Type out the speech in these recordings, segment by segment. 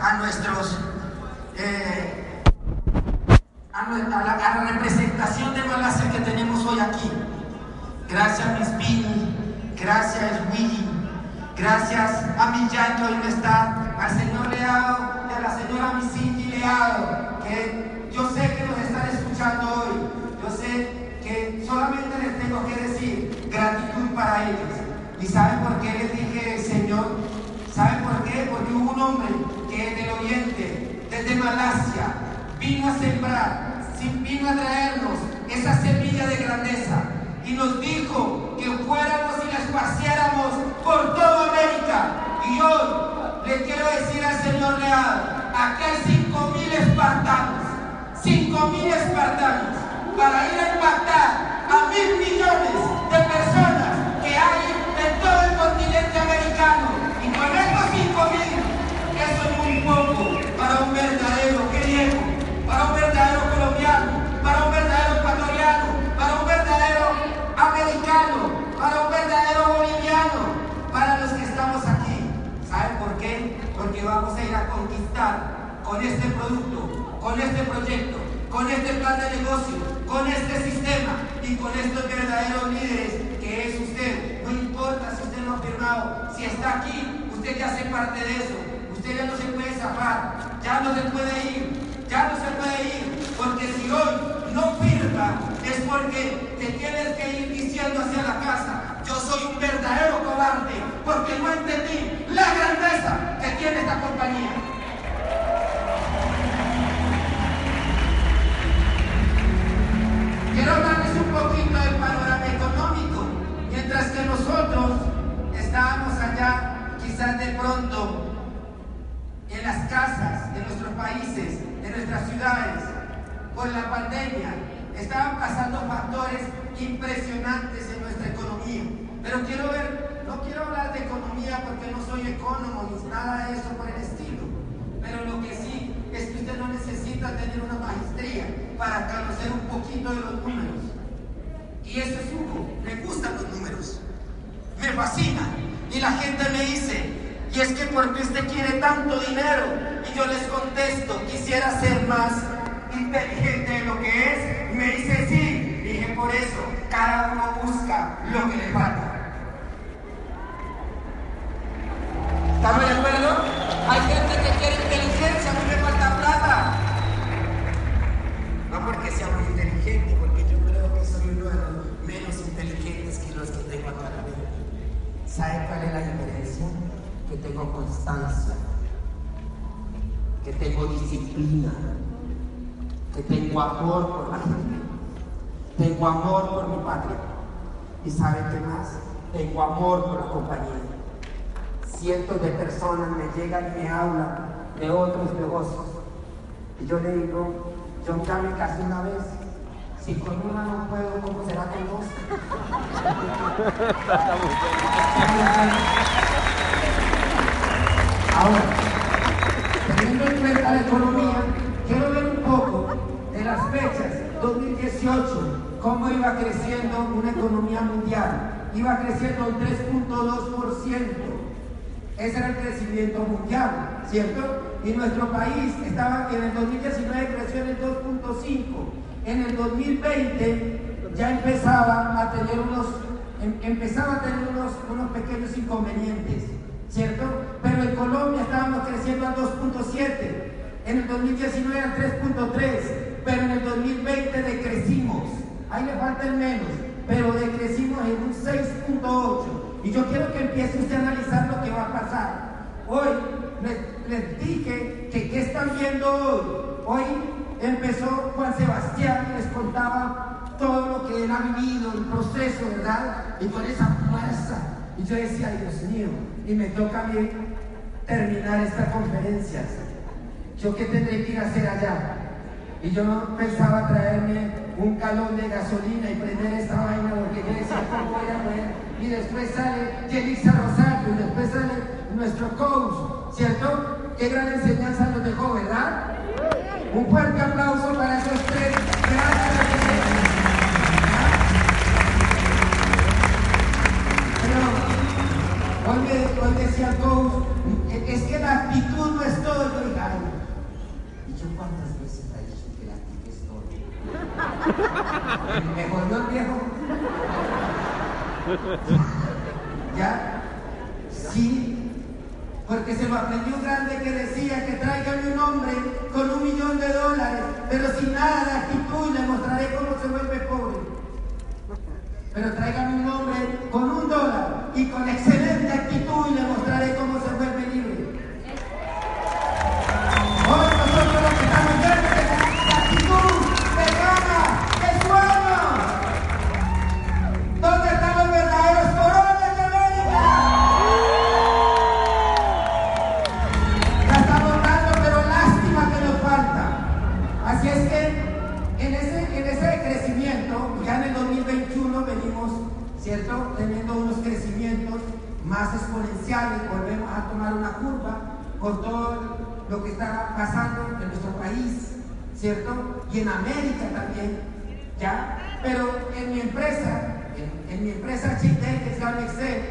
a nuestros... eh, a, a la, a la representación de Malasia que tenemos hoy aquí. Gracias Miss Pini, gracias Willy, gracias a mi Yan que hoy no está, al señor Leado y a la señora Misiki Leado, que yo sé que nos están escuchando hoy. Yo sé que solamente les tengo que decir gratitud para ellos. ¿Y saben por qué les dije Señor? ¿Saben por qué? Porque hubo un hombre que en el oriente, desde Malasia, vino a sembrar, vino a traernos esa semilla de grandeza y nos dijo que fuéramos y la esparciéramos por toda América. Y hoy le quiero decir al señor Leal, aquí hay cinco mil espartanos, cinco mil espartanos, para ir a impactar a mil millones de personas que hay en todo el continente americano. Y con estos cinco mil, eso es muy poco para un verdadero griego, para un verdadero colombiano, para un verdadero ecuatoriano, para un verdadero americano, para un verdadero boliviano, para los que estamos aquí. ¿Saben por Porque vamos a ir a conquistar con este producto, con este proyecto, con este plan de negocio, con este sistema y con estos verdaderos líderes que es usted. No importa si usted no ha firmado, si está aquí, usted ya hace parte de eso. Usted ya no se puede zafar, ya no se puede ir, ya no se puede ir, porque si hoy no firma es porque te tienes que ir diciendo hacia la casa, yo soy un verdadero cobarde, porque no entendí la grandeza que tiene esta compañía. Quiero hablarles un poquito del panorama económico, mientras que nosotros estábamos allá, quizás de pronto, en las casas de nuestros países, de nuestras ciudades, por la pandemia, estaban pasando factores impresionantes en nuestra economía. Pero quiero ver, no quiero hablar de economía porque no soy economo ni nada de eso por el estilo. Pero lo que sí es que usted no necesita tener una maestría para conocer un poquito de los números. Y eso es uno, me gustan los números, me fascina. Y la gente me dice, y es que porque usted quiere tanto dinero, y yo les contesto, quisiera ser más inteligente de lo que es. Y me dice, sí, dije, por eso cada uno busca lo que le falta. ¿Estamos de acuerdo? Hay gente que quiere inteligencia, a mí me falta plata. No porque sea muy inteligente, porque yo creo que soy uno de los menos inteligentes que los que tengo acá la vida. ¿Sabe cuál es la diferencia? Que tengo constancia, que tengo disciplina, que tengo amor por la gente, tengo amor por mi patria. ¿Y sabe qué más? Tengo amor por la compañía. Cientos de personas me llegan y me hablan de otros negocios. Y yo le digo, yo me casi una vez, si con una no puedo, ¿cómo será con dos? Ahora, teniendo en cuenta la economía, quiero ver un poco de las fechas 2018, cómo iba creciendo una economía mundial. Iba creciendo un 3.2%. Ese era el crecimiento mundial, ¿cierto? Y nuestro país estaba en el 2019 creció en el 2.5. En el 2020 ya empezaba a tener unos, em, empezaba a tener unos, unos pequeños inconvenientes, ¿cierto? Pero en Colombia estábamos creciendo al 2.7. En el 2019 al 3.3. Pero en el 2020 decrecimos. Ahí le falta el menos. Pero decrecimos en un 6.8. Y yo quiero que empiece usted a analizar lo que va a pasar. Hoy les, dije que qué están viendo hoy. Hoy empezó Juan Sebastián y les contaba todo lo que él ha vivido, el proceso, ¿verdad? Y con esa fuerza. Y yo decía, Dios mío, y me toca mí terminar esta conferencia. ¿Yo qué tendré que ir a hacer allá? Y yo pensaba traerme un calón de gasolina y prender esta vaina porque yo decía, ¿cómo voy a poder y después sale Yelisa Rosario, y después sale nuestro coach, ¿cierto? Qué gran enseñanza nos dejó, ¿verdad? Un fuerte aplauso para esos tres. Gracias. Hoy, hoy decía el coach, es que la actitud no es todo. Yo dije, ¿y yo cuántas veces he dicho que la actitud es todo? Me volvió el viejo. ¿Ya? Sí, porque se lo aprendió un grande que decía que tráigame un hombre con un millón de dólares, pero sin nada de actitud le mostraré cómo se vuelve pobre. Pero tráigame un hombre con un dólar y con excelente actitud ¿cierto? Teniendo unos crecimientos más exponenciales, volvemos a tomar una curva con todo lo que está pasando en nuestro país, ¿cierto? Y en América también, ¿ya? Pero en mi empresa, en, mi empresa es Excel,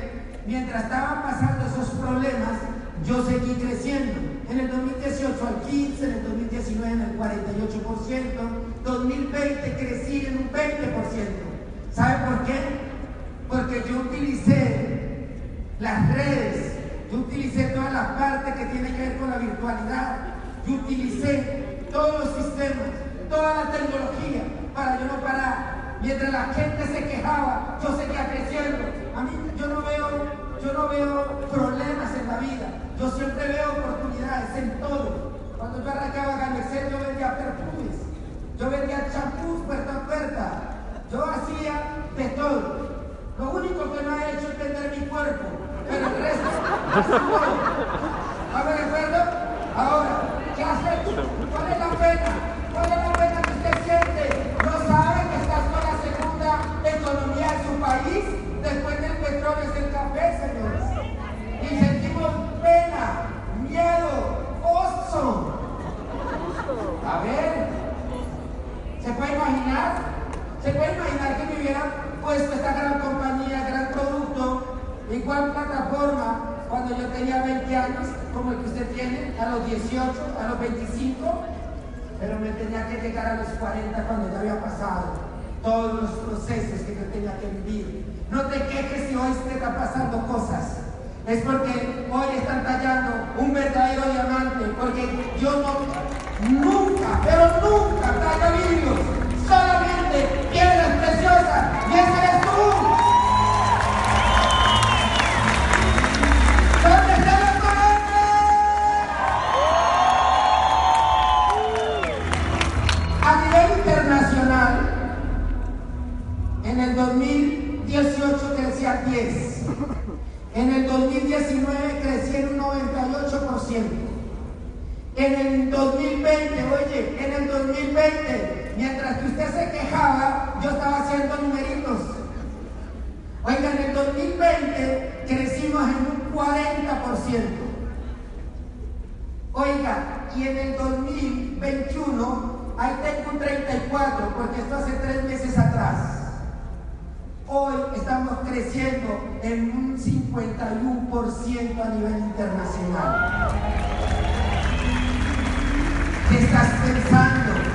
mientras estaban pasando esos problemas, yo seguí creciendo. En el 2018 al 15, en el 2019 en el 48%, 2020 crecí en un 20%. ¿Sabe por qué? Porque yo utilicé las redes, yo utilicé toda la parte que tiene que ver con la virtualidad, yo utilicé todos los sistemas, toda la tecnología para yo no parar. Mientras la gente se quejaba, yo seguía creciendo. A mí yo no veo, yo no veo problemas en la vida. Yo siempre veo oportunidades en todo. Cuando yo arrancaba Ganexel, yo vendía perfumes. Yo vendía champús puerta a puerta. Yo hacía de todo. Lo único que no he hecho es vender mi cuerpo. Pero el resto, ¿Estamos de acuerdo? Ahora, ¿qué hecho? ¿Cuál es la pena? ¿Cuál es la pena que usted siente? ¿No sabe que estás con la segunda economía de su país? Después del petróleo es el café, señores. Y sentimos pena, miedo, oso. A ver, ¿se puede imaginar? ¿Se puede imaginar que me hubieran puesto esta gran compañía, gran producto, igual plataforma, cuando yo tenía 20 años, como el que usted tiene, a los 18, a los 25? pero me tenía que llegar a los 40 cuando ya había pasado todos los procesos que yo tenía que vivir. No te quejes si hoy te está pasando cosas. Es porque hoy están tallando un verdadero diamante. Porque Dios no, nunca, pero nunca talla vidrios. 2020, mientras que usted se quejaba, yo estaba haciendo numeritos. Oiga, en el 2020 crecimos en un 40%. Oiga, y en el 2021, ahí tengo un 34, porque esto hace tres meses atrás. Hoy estamos creciendo en un 51% a nivel internacional. ¿Qué estás pensando?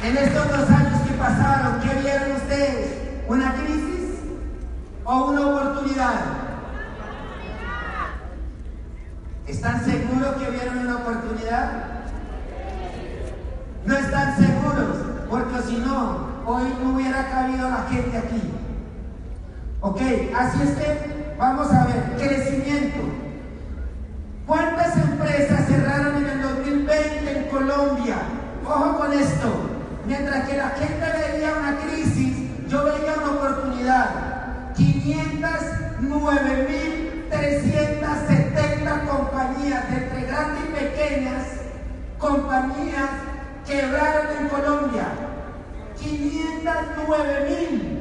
En estos dos años que pasaron, ¿qué vieron ustedes? ¿Una crisis o una oportunidad? ¿Están seguros que vieron una oportunidad? No están seguros, porque si no, hoy no hubiera cabido la gente aquí. Ok, así es que vamos a ver, crecimiento. ¿Cuántas empresas cerraron en el 2020 en Colombia? Ojo con esto. Mientras que la gente veía una crisis, yo veía una oportunidad. 509.370 compañías, entre grandes y pequeñas, compañías quebraron en Colombia. 509.000.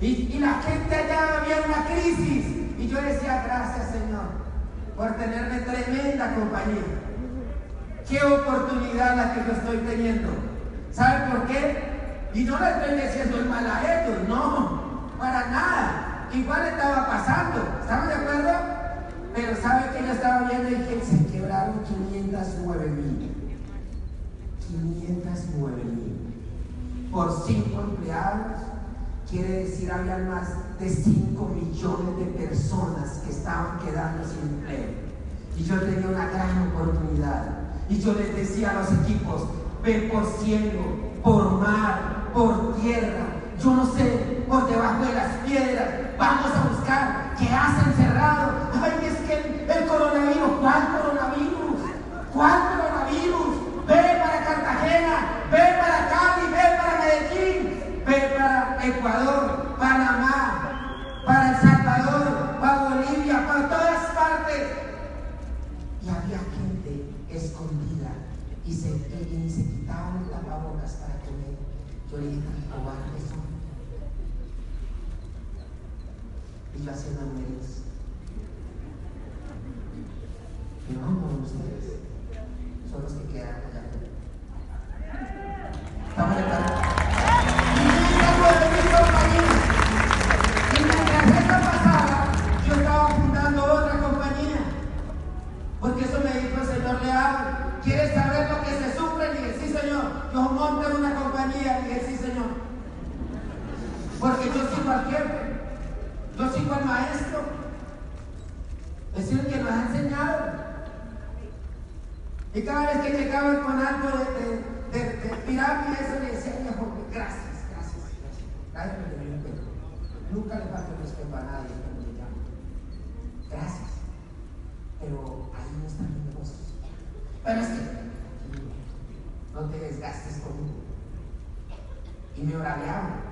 Y, y la gente allá había una crisis. Y yo decía, gracias Señor, por tenerme tremenda compañía. Qué oportunidad la que yo estoy teniendo. ¿Sabe por qué? Y no le estoy diciendo el mal a ellos, no, para nada. Igual estaba pasando, ¿estamos de acuerdo? Pero ¿sabe que yo estaba viendo y dije, se quebraron 509 mil. 509 mil. Por 5 empleados, quiere decir había más de 5 millones de personas que estaban quedando sin empleo. Y yo tenía una gran oportunidad. Y yo les decía a los equipos, ven por cielo, por mar, por tierra, yo no sé, por debajo de las piedras, vamos a buscar qué hacen cerrado. Ay, es que el, el coronavirus, ¿cuál coronavirus? ¿Cuál coronavirus? Ve para Cartagena, ve para Cali, ve para Medellín, ve para Ecuador, Panamá, para El Salvador, para Bolivia, para todas partes. Y había gente escondida y, se, y, y se tapabocas para comer. Yo le dije, cobardes son. Y yo haciendo números. Y no, ustedes son los que quedan sigo al jefe. Yo sigo al maestro. Es el que nos ha enseñado. Y cada vez que llegaban con algo de, de, de, de pirámide, eso le decía, gracias, gracias, gracias. Gracias por el respeto. Nunca le falta el respeto a nadie cuando le llamo. Gracias. Pero ahí no están los negocios. Pero es que no te desgastes conmigo. Y me horareaban.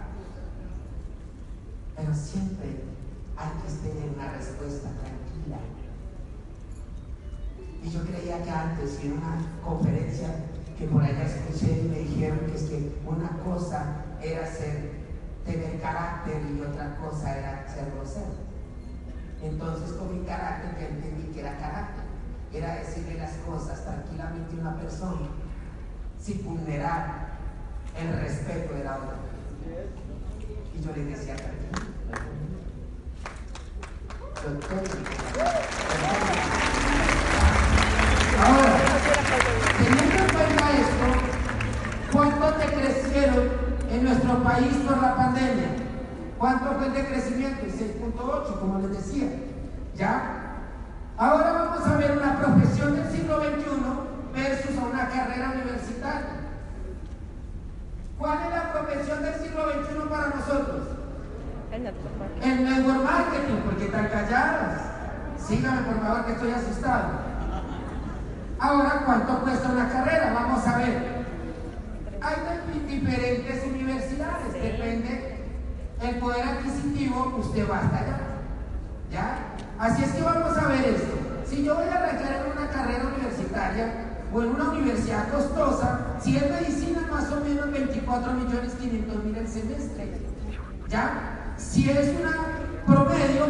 Pero siempre hay que tener una respuesta tranquila. Y yo que antes, en una conferencia que por allá escuché, me dijeron que es que una cosa era ser, tener carácter y otra cosa era ser grosero. Entonces con mi carácter ya entendí que era carácter. Era decirle las cosas tranquilamente a una persona sin vulnerar el respeto de la otra. Y yo le decía tranquilo. En cuenta esto, ¿cuánto te crecieron en nuestro país por la pandemia. ¿Cuánto fue el de crecimiento? 6.8, como les decía. ¿Ya? Ahora vamos a ver una profesión del siglo XXI versus una carrera universitaria. ¿Cuál es la profesión del siglo XXI para nosotros? El network marketing, porque están calladas. Síganme por favor que estoy asustado. Ahora, ¿cuánto cuesta una carrera? Vamos a ver. Hay diferentes universidades, depende el poder adquisitivo, usted va hasta allá. ¿Ya? Así es que vamos a ver esto. Si yo voy a arrancar en una carrera universitaria o en una universidad costosa, si es medicina, más o menos 24 millones 500 mil el semestre. ¿Ya? Si es una promedio,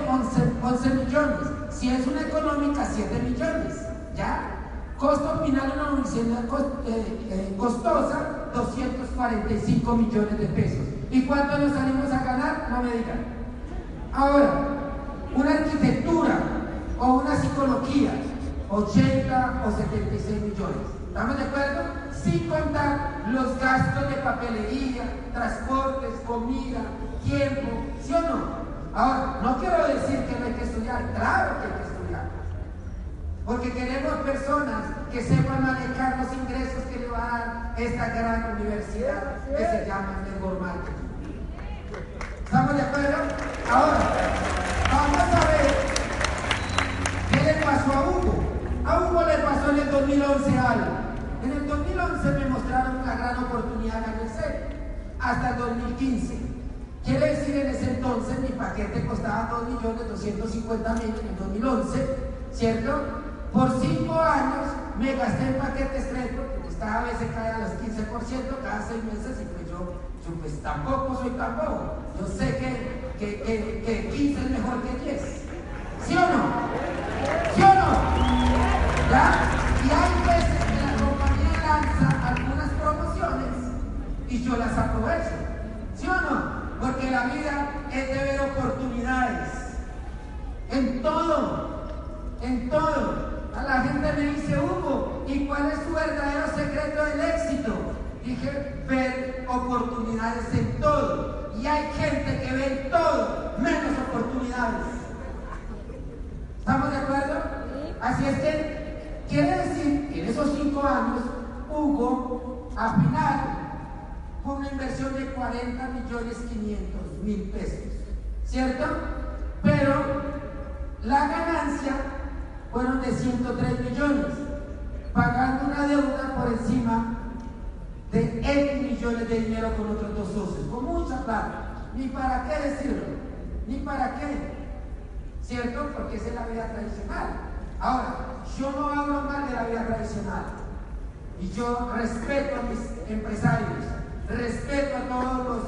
11, millones. Si es una económica, 7 millones. ¿Ya? Costo final en una universidad eh, eh, costosa, 245 millones de pesos. ¿Y cuánto nos salimos a ganar? No me digan. Ahora, una arquitectura o una psicología, 80 o 76 millones. ¿Estamos de acuerdo? Sin contar los gastos de papelería, transportes, comida, tiempo, ¿sí o no? Ahora, no quiero decir que no hay que estudiar, claro que hay que estudiar. Porque queremos personas que sepan manejar los ingresos que le va a dar esta gran universidad que se llama Network. ¿Estamos de acuerdo? Ahora, vamos a ver qué le pasó a Hugo. A Hugo le pasó en el 2011 algo. En el 2011 me mostraron una gran oportunidad en el hasta el 2015. Quiere decir, en ese entonces mi paquete costaba 2.250.000 en el 2011, ¿cierto? Por 5 años me gasté en paquetes 3 porque estaba a veces cae a los 15% cada 6 meses y pues yo, pues tampoco soy tampoco. Yo sé que, que, que, que 15 es mejor que 10. ¿Sí o no? ¿Sí o no? ¿Ya? Y hay veces que la compañía lanza algunas promociones y yo las aprovecho. ¿Sí o no? Porque la vida es de ver oportunidades. En todo, en todo. A la gente me dice, Hugo, ¿y cuál es tu verdadero secreto del éxito? Dije, ver oportunidades en todo. Y hay gente que ve en todo, menos oportunidades. ¿Estamos de acuerdo? Así es que quiere decir que en esos cinco años, Hugo, al final, una inversión de 40 millones 500 mil pesos, ¿cierto? Pero la ganancia fueron de 103 millones, pagando una deuda por encima de X millones de dinero con otros dos socios, con mucha plata. Ni para qué decirlo, ni para qué, ¿cierto? Porque esa es la vida tradicional. Ahora, yo no hablo mal de la vida tradicional y yo respeto a mis empresarios respeto a todas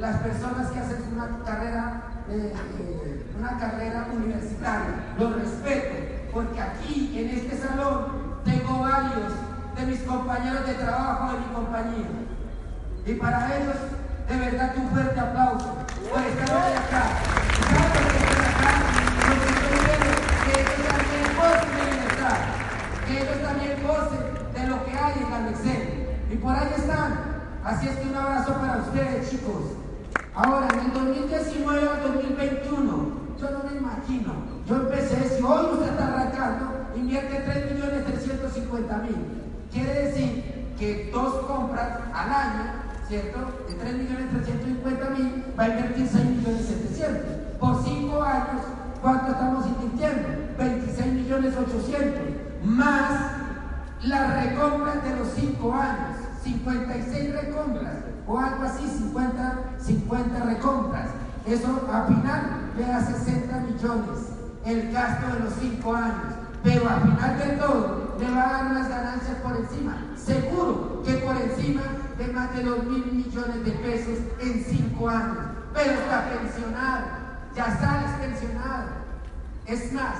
las personas que hacen una carrera, eh, eh, una carrera universitaria, los respeto, porque aquí en este salón tengo varios de mis compañeros de trabajo de mi compañía. Y para ellos, de verdad un fuerte aplauso por estar hoy acá. ¿Saben por? Porque que ellos también gocen de libertad, que ellos también gocen de lo que hay en la Excel. Y por ahí están Así es que un abrazo para ustedes, chicos. Ahora, en el 2019 al 2021, yo no me imagino. Yo empecé, si hoy usted está arrancando, invierte 3 millones 350 mil. Quiere decir que dos compras al año, ¿cierto? De 3 millones 350 mil, va a invertir 6 millones 700. Por 5 años, ¿cuánto estamos invirtiendo? 26 millones 800. Más las recompras de los 5 años. 56 recompras o algo así, 50, 50 recompras. Eso al final le da 60 millones el gasto de los 5 años. Pero al final de todo le va a dar unas ganancias por encima. Seguro que por encima de más de 2 mil millones de pesos en 5 años. Pero está pensionado, ya sales pensionado. Es más,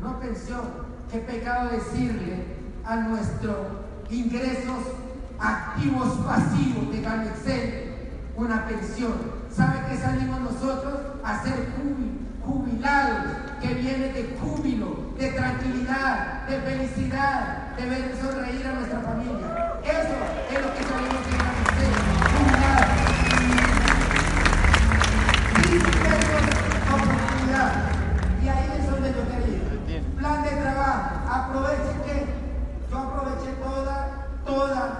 no pensión, qué pecado decirle a nuestros ingresos activos pasivos de Excel, una pensión. ¿Sabe qué salimos nosotros? A ser jubilados, que viene de júbilo, de tranquilidad, de felicidad, de ver sonreír a nuestra familia. Eso es lo que sabemos que es oportunidad. Y ahí es donde yo quería. Plan de trabajo. Aproveche que yo aproveché todas, todas,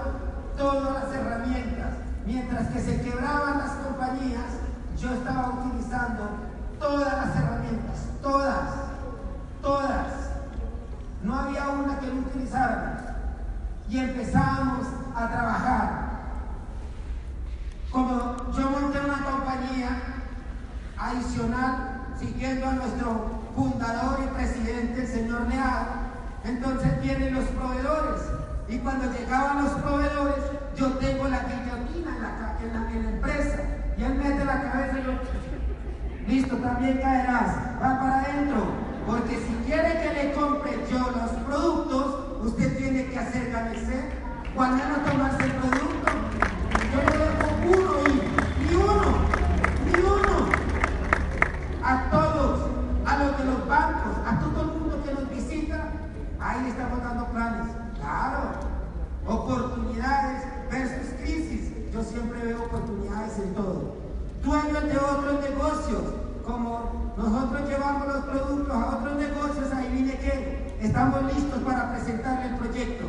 todas las herramientas Mientras que se quebraban las compañías, yo estaba utilizando todas las herramientas, todas, todas. No había una que no utilizáramos. Y empezamos a trabajar. Como yo monté una compañía adicional, siguiendo a nuestro fundador y presidente, el señor Leal, entonces vienen los proveedores. Y cuando llegaban los proveedores, yo tengo la guillotina en la, en la, empresa. Y él mete la cabeza y yo, listo, también caerás, va para adentro. Porque si quiere que le compre yo los productos, usted tiene que hacer cabecera. Cuando no tomarse el producto, yo le dejo uno y ni uno, ni uno. A todos, a los de los bancos, a todo el mundo que nos visita, ahí estamos dando planes. Claro, oportunidades versus crisis. Yo siempre veo oportunidades en todo. Dueños de otros negocios, como nosotros llevamos los productos a otros negocios, ahí viene que estamos listos para presentarle el proyecto.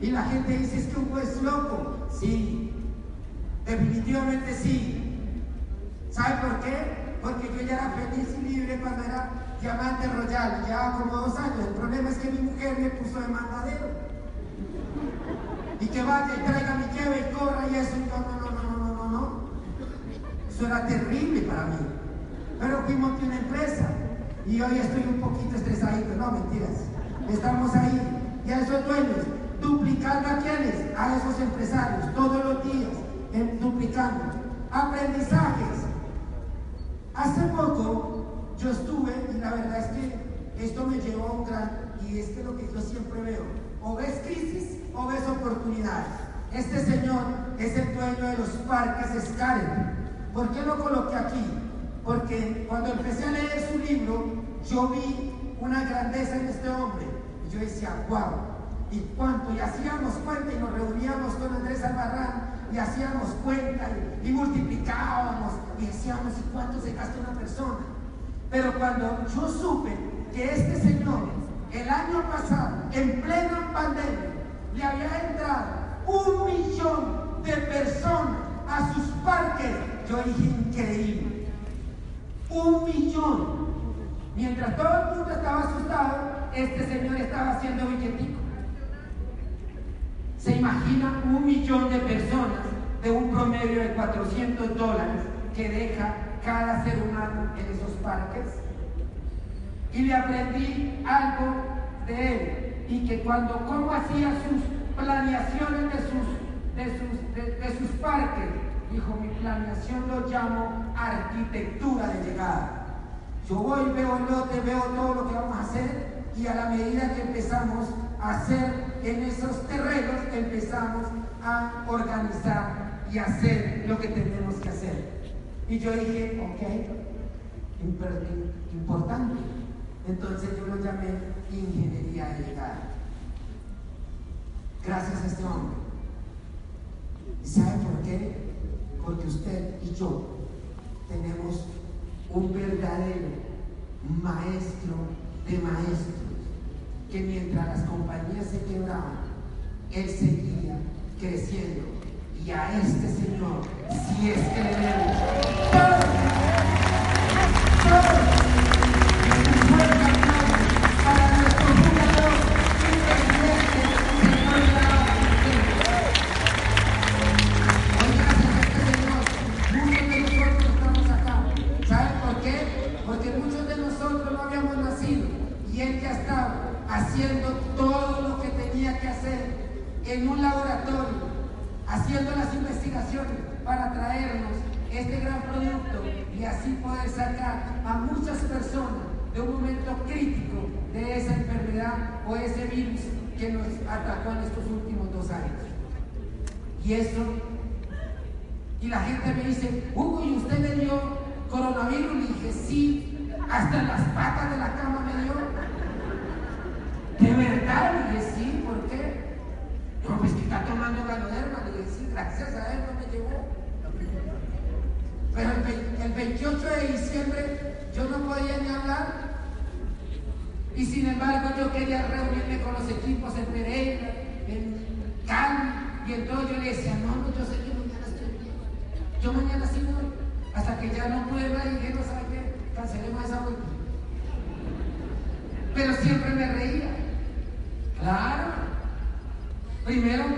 Y la gente dice, es que un juez loco. Sí, definitivamente sí. ¿Sabe por qué? Porque yo ya era feliz y libre cuando era diamante royal, llevaba como dos años. El problema es que mi mujer me puso de mandadero y que vaya y traiga mi lleve y corra y eso. no, no, no, no, no, no. Eso era terrible para mí. Pero fuimos de una empresa y hoy estoy un poquito estresadito. No, mentiras. Estamos ahí y a esos dueños, duplicando a quienes, a esos empresarios, todos los días, duplicando. Aprendizajes. Hace poco yo estuve y la verdad es que esto me llevó a un gran, y es que lo que yo siempre veo, o ves crisis o ves oportunidades. Este señor es el dueño de los parques Scarlet. ¿Por qué lo coloqué aquí? Porque cuando empecé a leer su libro, yo vi una grandeza en este hombre. Yo decía, wow, ¿y cuánto? Y hacíamos cuenta y nos reuníamos con Andrés Albarrán y hacíamos cuenta y, y multiplicábamos y decíamos, ¿y cuánto se gasta una persona? Pero cuando yo supe que este señor el año pasado, en plena pandemia, le había entrado un millón de personas a sus parques. Yo dije, increíble. Un millón. Mientras todo el mundo estaba asustado, este señor estaba haciendo billetico. ¿Se imagina un millón de personas de un promedio de 400 dólares que deja cada ser humano en esos parques? y le aprendí algo de él y que cuando cómo hacía sus planeaciones de sus, de sus, de, sus parques, dijo mi planeación lo llamo arquitectura de llegada. Yo voy, veo el lote, veo todo lo que vamos a hacer y a la medida que empezamos a hacer en esos terrenos, empezamos a organizar y hacer lo que tenemos que hacer. Y yo dije, ok, importante. Entonces yo lo llamé ingeniería de llegada. Gracias a este hombre. ¿Y sabe por qué? Porque usted y yo tenemos un verdadero maestro de maestros que mientras las compañías se quebraban, él seguía creciendo. Y a este Señor, si es que le Pero siempre me reía. Claro. Primero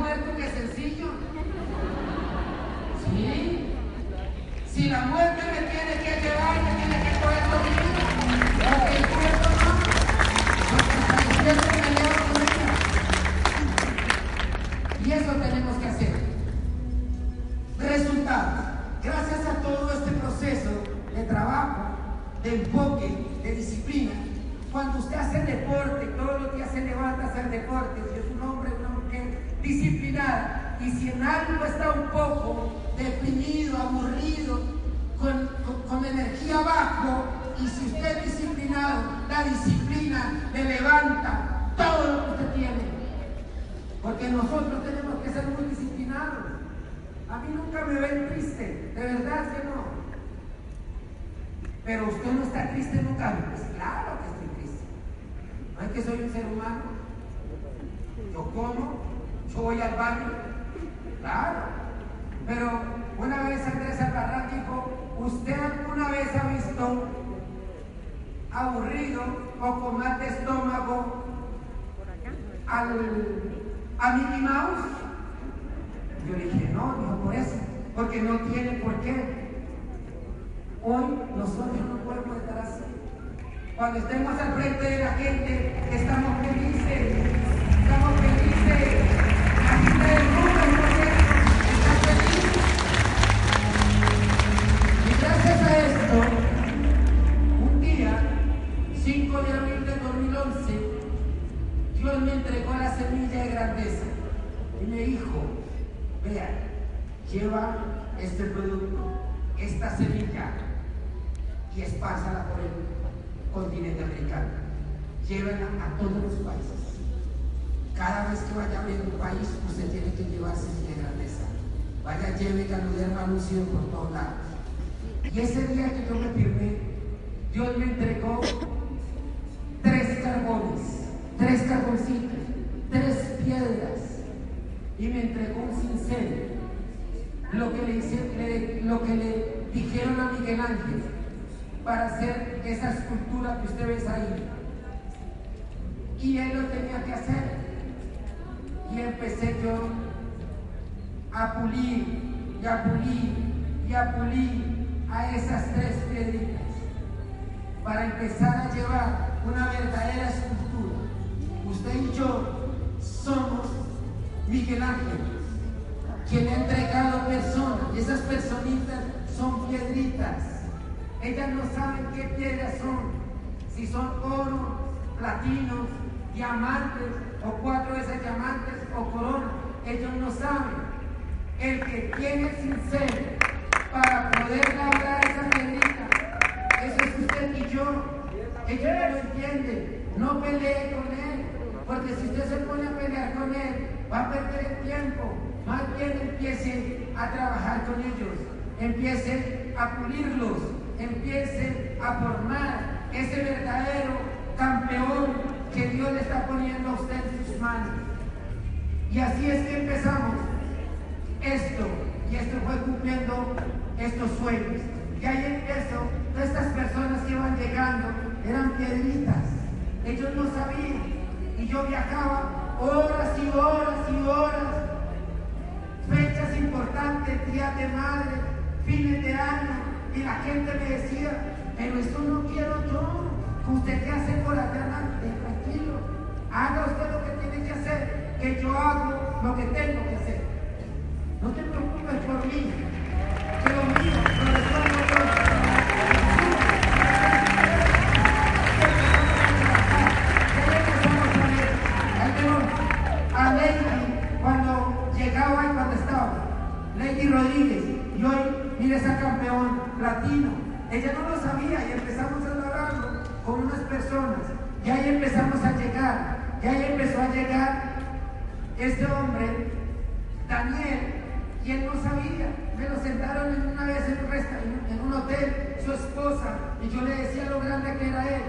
de enfoque, de disciplina. Cuando usted hace deporte, todos los días se levanta a hacer deporte, si es un hombre o una mujer disciplinada, y si en algo está un poco deprimido, aburrido, con, con energía abajo, y si usted es disciplinado, la disciplina le levanta todo lo que usted tiene. Porque nosotros tenemos que ser muy disciplinados. A mí nunca me ven triste, de verdad que no. Pero usted no está triste nunca. Pues claro que estoy triste. No es que soy un ser humano. Yo como, yo voy al baño. Claro. Pero una vez Andrés Albarrán dijo, ¿usted alguna vez ha visto aburrido o con mal de estómago al, a Mickey Mouse? Yo le dije, no, no por eso, porque no tiene por qué. Hoy nosotros no podemos estar así. Cuando estemos al frente de la gente, estamos felices, estamos felices. Este producto, esta semilla y espárzala por el continente americano. Llévenla a todos los países. Cada vez que vaya a ver un país, usted tiene que llevarse de grandeza. Vaya, lleve Canudero anuncio por todos lados. Y ese día que yo me firmé, Dios me entregó tres carbones, tres carboncitos, tres piedras, y me entregó un cincel. Lo que le, dijeron a Miguel Ángel, para hacer esa escultura que usted ve ahí. Y él lo tenía que hacer. Y empecé yo a pulir y a pulir y a pulir a esas tres piedritas para empezar a llevar una verdadera escultura. Usted y yo somos Miguel Ángel, quien ha entregado personas y esas personitas son piedritas ellas no saben qué piedras son, si son oro, platino, diamantes o cuatro veces diamantes o corona. Ellos no saben. El que tiene sincero para poder labrar esa piedrita, eso es usted y yo. Ellos no lo entienden. No pelee con él, porque si usted se pone a pelear con él, va a perder el tiempo. Más bien empiece a trabajar con ellos, empiece a pulirlos, empiece a formar ese verdadero campeón que Dios le está poniendo a usted en sus manos. Y así es que empezamos esto, y esto fue cumpliendo estos sueños. Y ahí empezó, todas estas personas que iban llegando eran piedritas, ellos no sabían, y yo viajaba horas y horas y horas, fechas importantes, días de madre, fines de año, y la gente me decía, pero esto no quiero yo. ¿Usted qué hace por acá Tranquilo. Haga usted lo que tiene que hacer, que yo hago lo que tengo que hacer. No te preocupes por mí, que lo mío lo Y ahí empezó a llegar este hombre, Daniel, y él no sabía. Me lo sentaron en una vez en un, hotel, su esposa, y yo le decía lo grande que era él.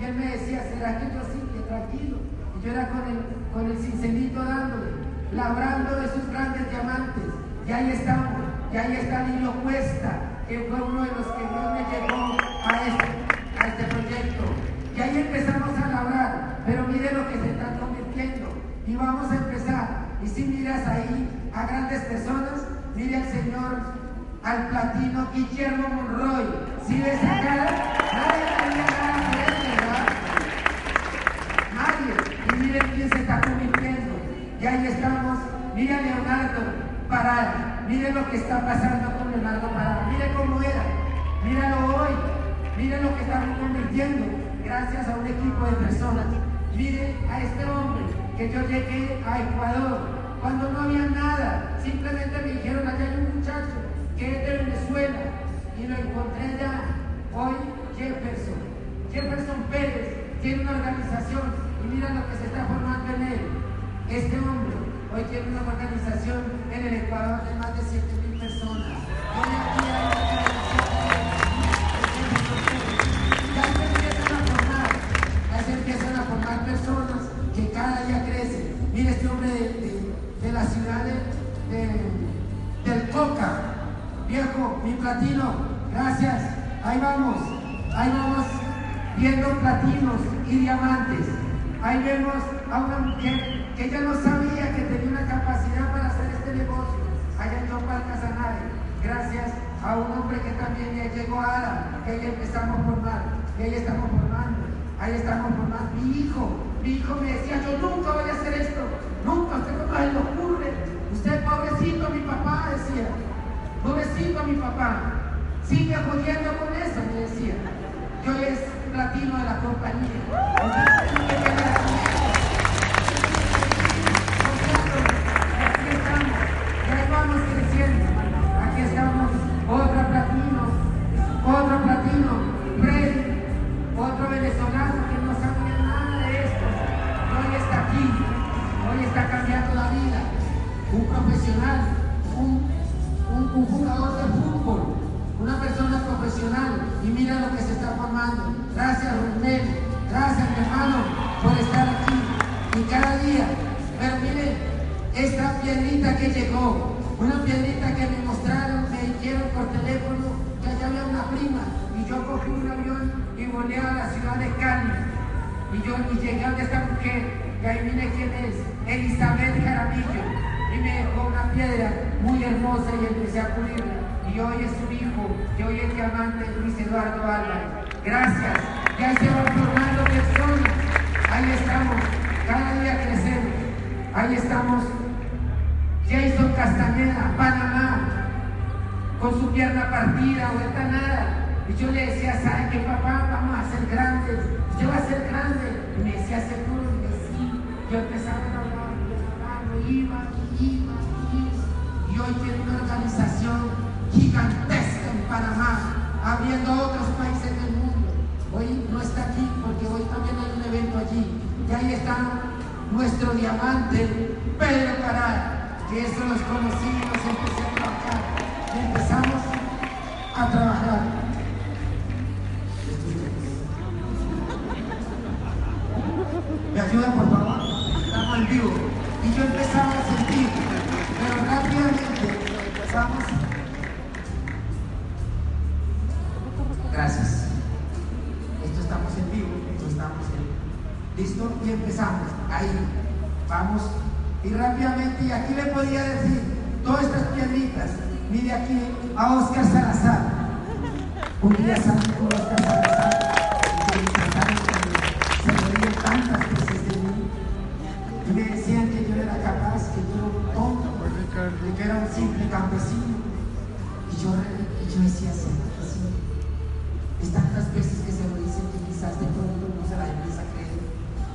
Y él me decía, ¿será que yo sí? Que tranquilo. Y yo era con el, con el cincelito dándole, labrando de sus grandes diamantes. Y ahí estamos. Y ahí está Lilo Cuesta, que fue uno de los que Dios me llevó a este, a este proyecto. Y ahí empezamos a labrar, pero mire lo que se está convirtiendo. Y vamos a empezar. Y si miras ahí a grandes personas, mire al Señor, al platino Guillermo Monroy. Si ves acá, nadie tenía nada ¿verdad? Nadie. Y miren quién se está convirtiendo. Y ahí estamos. Mire a Leonardo Parada. Mire lo que está pasando con Leonardo Parada. Mire cómo era. Míralo hoy. Mire lo que está gracias a un equipo de personas. Mire a este hombre que yo llegué a Ecuador cuando no había nada. Simplemente me dijeron, allá hay un muchacho que es de Venezuela y lo encontré allá. Hoy Jefferson, Jefferson Pérez tiene una organización y mira lo que se está formando en él. Este hombre hoy tiene una organización en el Ecuador de más de 7 mil personas. Hoy aquí de, la ciudad de, del Coca, viejo, mi platino, gracias, ahí vamos, ahí vamos viendo platinos y diamantes. Ahí vemos a una mujer que ella no sabía que tenía una capacidad para hacer este negocio. Allá en Chopal Casanare, gracias a un hombre que también ya llegó a Ada, que ahí empezamos a formar, que ahí estamos formando, ahí estamos formando. Mi hijo, mi hijo me decía, yo nunca voy a hacer esto, nunca, ocurre, usted pobrecito mi papá, decía, pobrecito mi papá, sigue jodiendo con eso, me decía. Yo es platino de la compañía. Que se está formando. Gracias, Rubén. Gracias, mi hermano, por estar aquí. Y cada día. Pero mire, esta piedrita que llegó, una piedrita que me mostraron, me dijeron por teléfono que allá había una prima. Y yo cogí un avión y volé a la ciudad de Cali. Y yo y llegué a esta mujer, y ahí vine quién es, Elizabeth Jaramillo. Y me dejó una piedra muy hermosa y empecé a pulirla. Y hoy es su hijo, que hoy es diamante Luis Eduardo Álvarez. Gracias. Ya se van formando personas. Ahí estamos. Cada día crecemos. Ahí estamos Jason Castañeda, Panamá, con su pierna partida, vuelta nada. Y yo le decía, ¿sabe qué papá? Vamos a ser grandes. Yo voy a ser grande. Y me decía, seguro, y me sí. Yo empezaba a hablar, a iba, iba, iba. Y hoy tiene una organización gigantesca en Panamá, abriendo otros países del mundo. Hoy no está aquí porque hoy también hay un evento allí. Y ahí está nuestro diamante, Pedro Caray que eso los conocí, los empecé a trabajar. Y empezamos a trabajar. ¿Me ayuda por favor? Estamos en vivo. Y yo empezaba a sentir, pero rápidamente empezamos. Gracias. Esto estamos en vivo, esto estamos en. ¿Listo? Y empezamos. Ahí. Vamos y rápidamente, y aquí le podía decir, todas estas piedritas, mire aquí a Oscar Salazar. Un día salí con Oscar Salazar se reían tantas veces de mí. Y me decían que yo era capaz, que yo era tonto, que era un simple campesino. Y yo, y yo decía, sí, de no se la empieza a creer.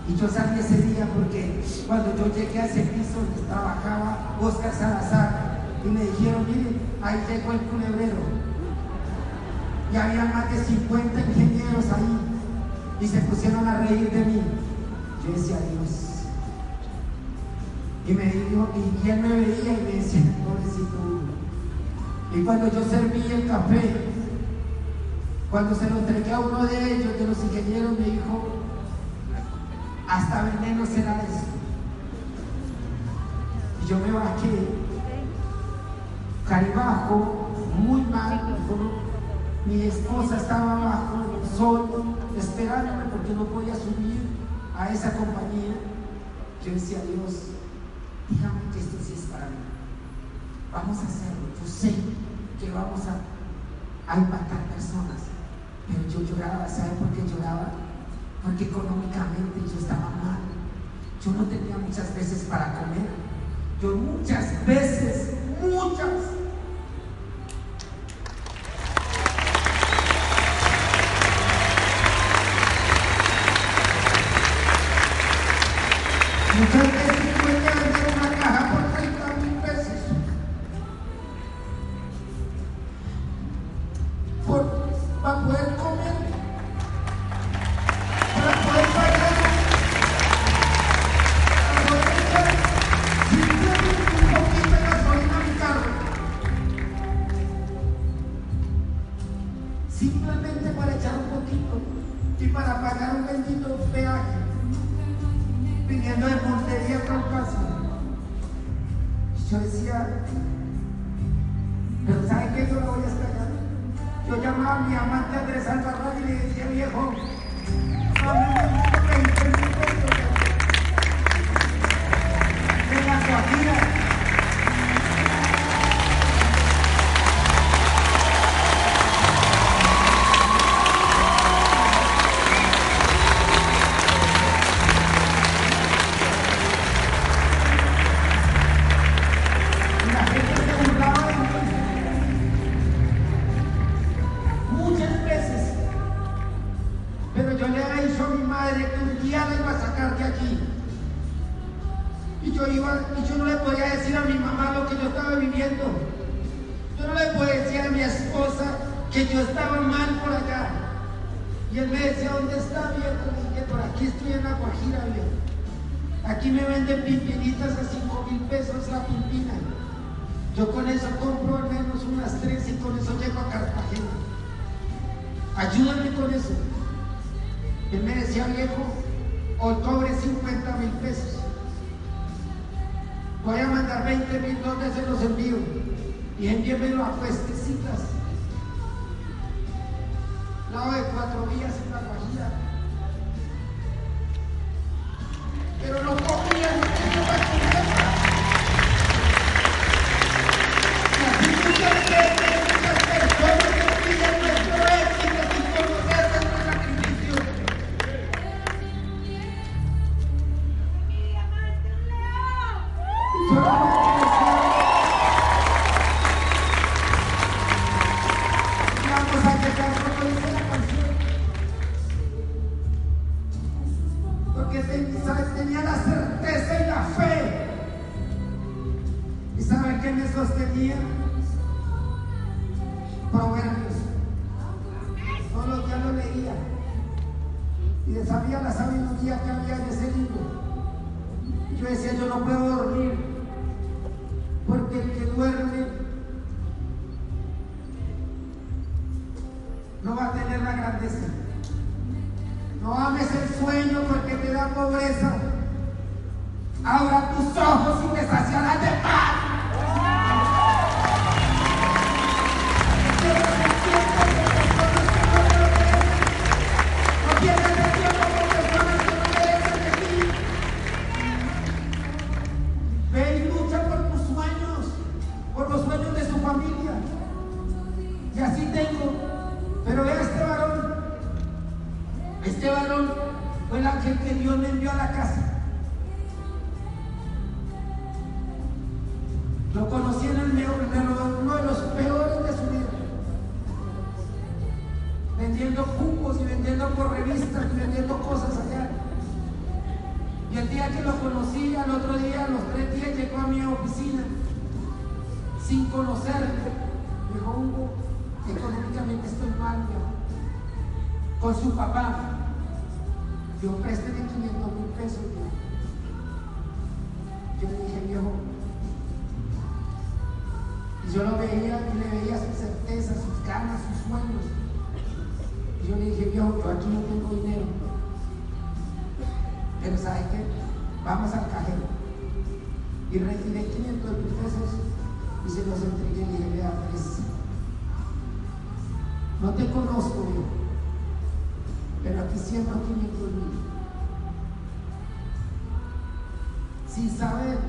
Y yo salí ese día porque cuando yo llegué a ese piso donde trabajaba Oscar Salazar y me dijeron, mire, ahí llegó el culebrero. Y había más de 50 ingenieros ahí y se pusieron a reír de mí. Yo decía, Dios. Y me dijo, y él me veía y me decía, pobrecito. Y cuando yo serví el café, cuando se lo entregué a uno de ellos, de los ingenieros, me dijo, hasta veneno será eso. Y yo me bajé, caribajo, muy mal, mi esposa estaba abajo, solo, esperándome porque no podía subir a esa compañía. Yo decía, Dios, dígame que esto sí es para mí. Vamos a hacerlo. Yo sé que vamos a, a impactar personas. Pero yo lloraba, ¿sabe por qué lloraba? porque económicamente yo estaba mal. Yo no tenía muchas veces para comer. Yo muchas veces, muchas el día que lo conocí, al otro día, a los tres días, llegó a mi oficina sin conocerme. Dijo, Hugo, económicamente estoy mal ya. Con su papá. Yo présteme 500 mil pesos ya. Yo le dije, viejo. Y yo lo veía y le veía sus certezas, sus ganas, sus sueños. Y yo le dije, viejo, yo aquí no tengo dinero. Pero ¿sabe qué? Vamos al cajero. Y retiré 500 mil pesos y se los entregué y le dije, no te conozco yo, pero aquí siempre 500 mil. Sin saber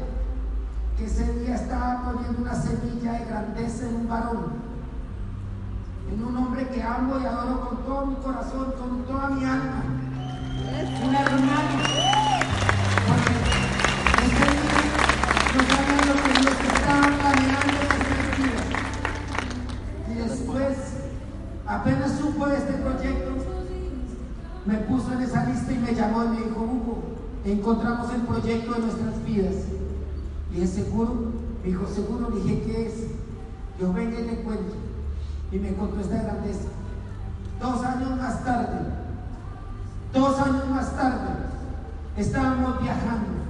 que ese día estaba poniendo una semilla de grandeza en un varón, en un hombre que amo y adoro con todo mi corazón, con toda mi alma una reunión porque lo que los que estaban planeando que se Y después, apenas supo de este proyecto, me puso en esa lista y me llamó y me dijo, Hugo, encontramos el proyecto de nuestras vidas. Y es seguro, me dijo, seguro, dije, ¿qué es? Yo vengo y le cuento. Y me encontró esta grandeza. Dos años más tarde. Dos años más tarde, estábamos viajando.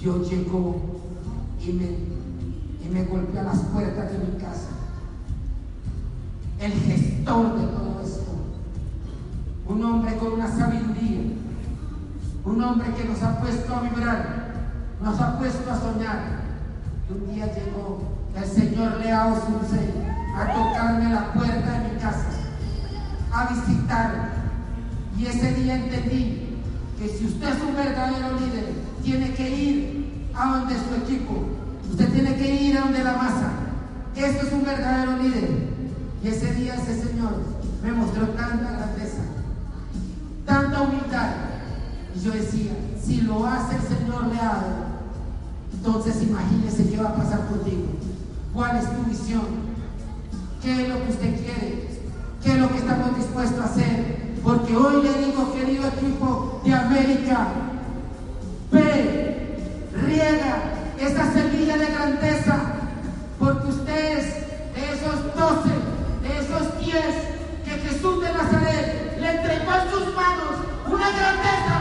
Dios llegó y me, y me las puertas de mi casa. El gestor de todo esto. Un hombre con una sabiduría. Un hombre que nos ha puesto a vibrar. Nos ha puesto a soñar. Y un día llegó el Señor Leao Sunse a tocarme la puerta de mi casa. A visitarme. Y ese día entendí que si usted es un verdadero líder, tiene que ir a donde su equipo, usted tiene que ir a donde la masa. Esto es un verdadero líder. Y ese día ese Señor me mostró tanta grandeza, tanta humildad. Y yo decía, si lo hace el Señor le entonces imagínese qué va a pasar contigo. ¿Cuál es tu visión? ¿Qué es lo que usted quiere? ¿Qué es lo que estamos dispuestos a hacer? Porque hoy le digo, querido equipo de América, riega esa semilla de grandeza, porque ustedes, de esos doce, de esos diez que Jesús de Nazaret le entregó en sus manos, una grandeza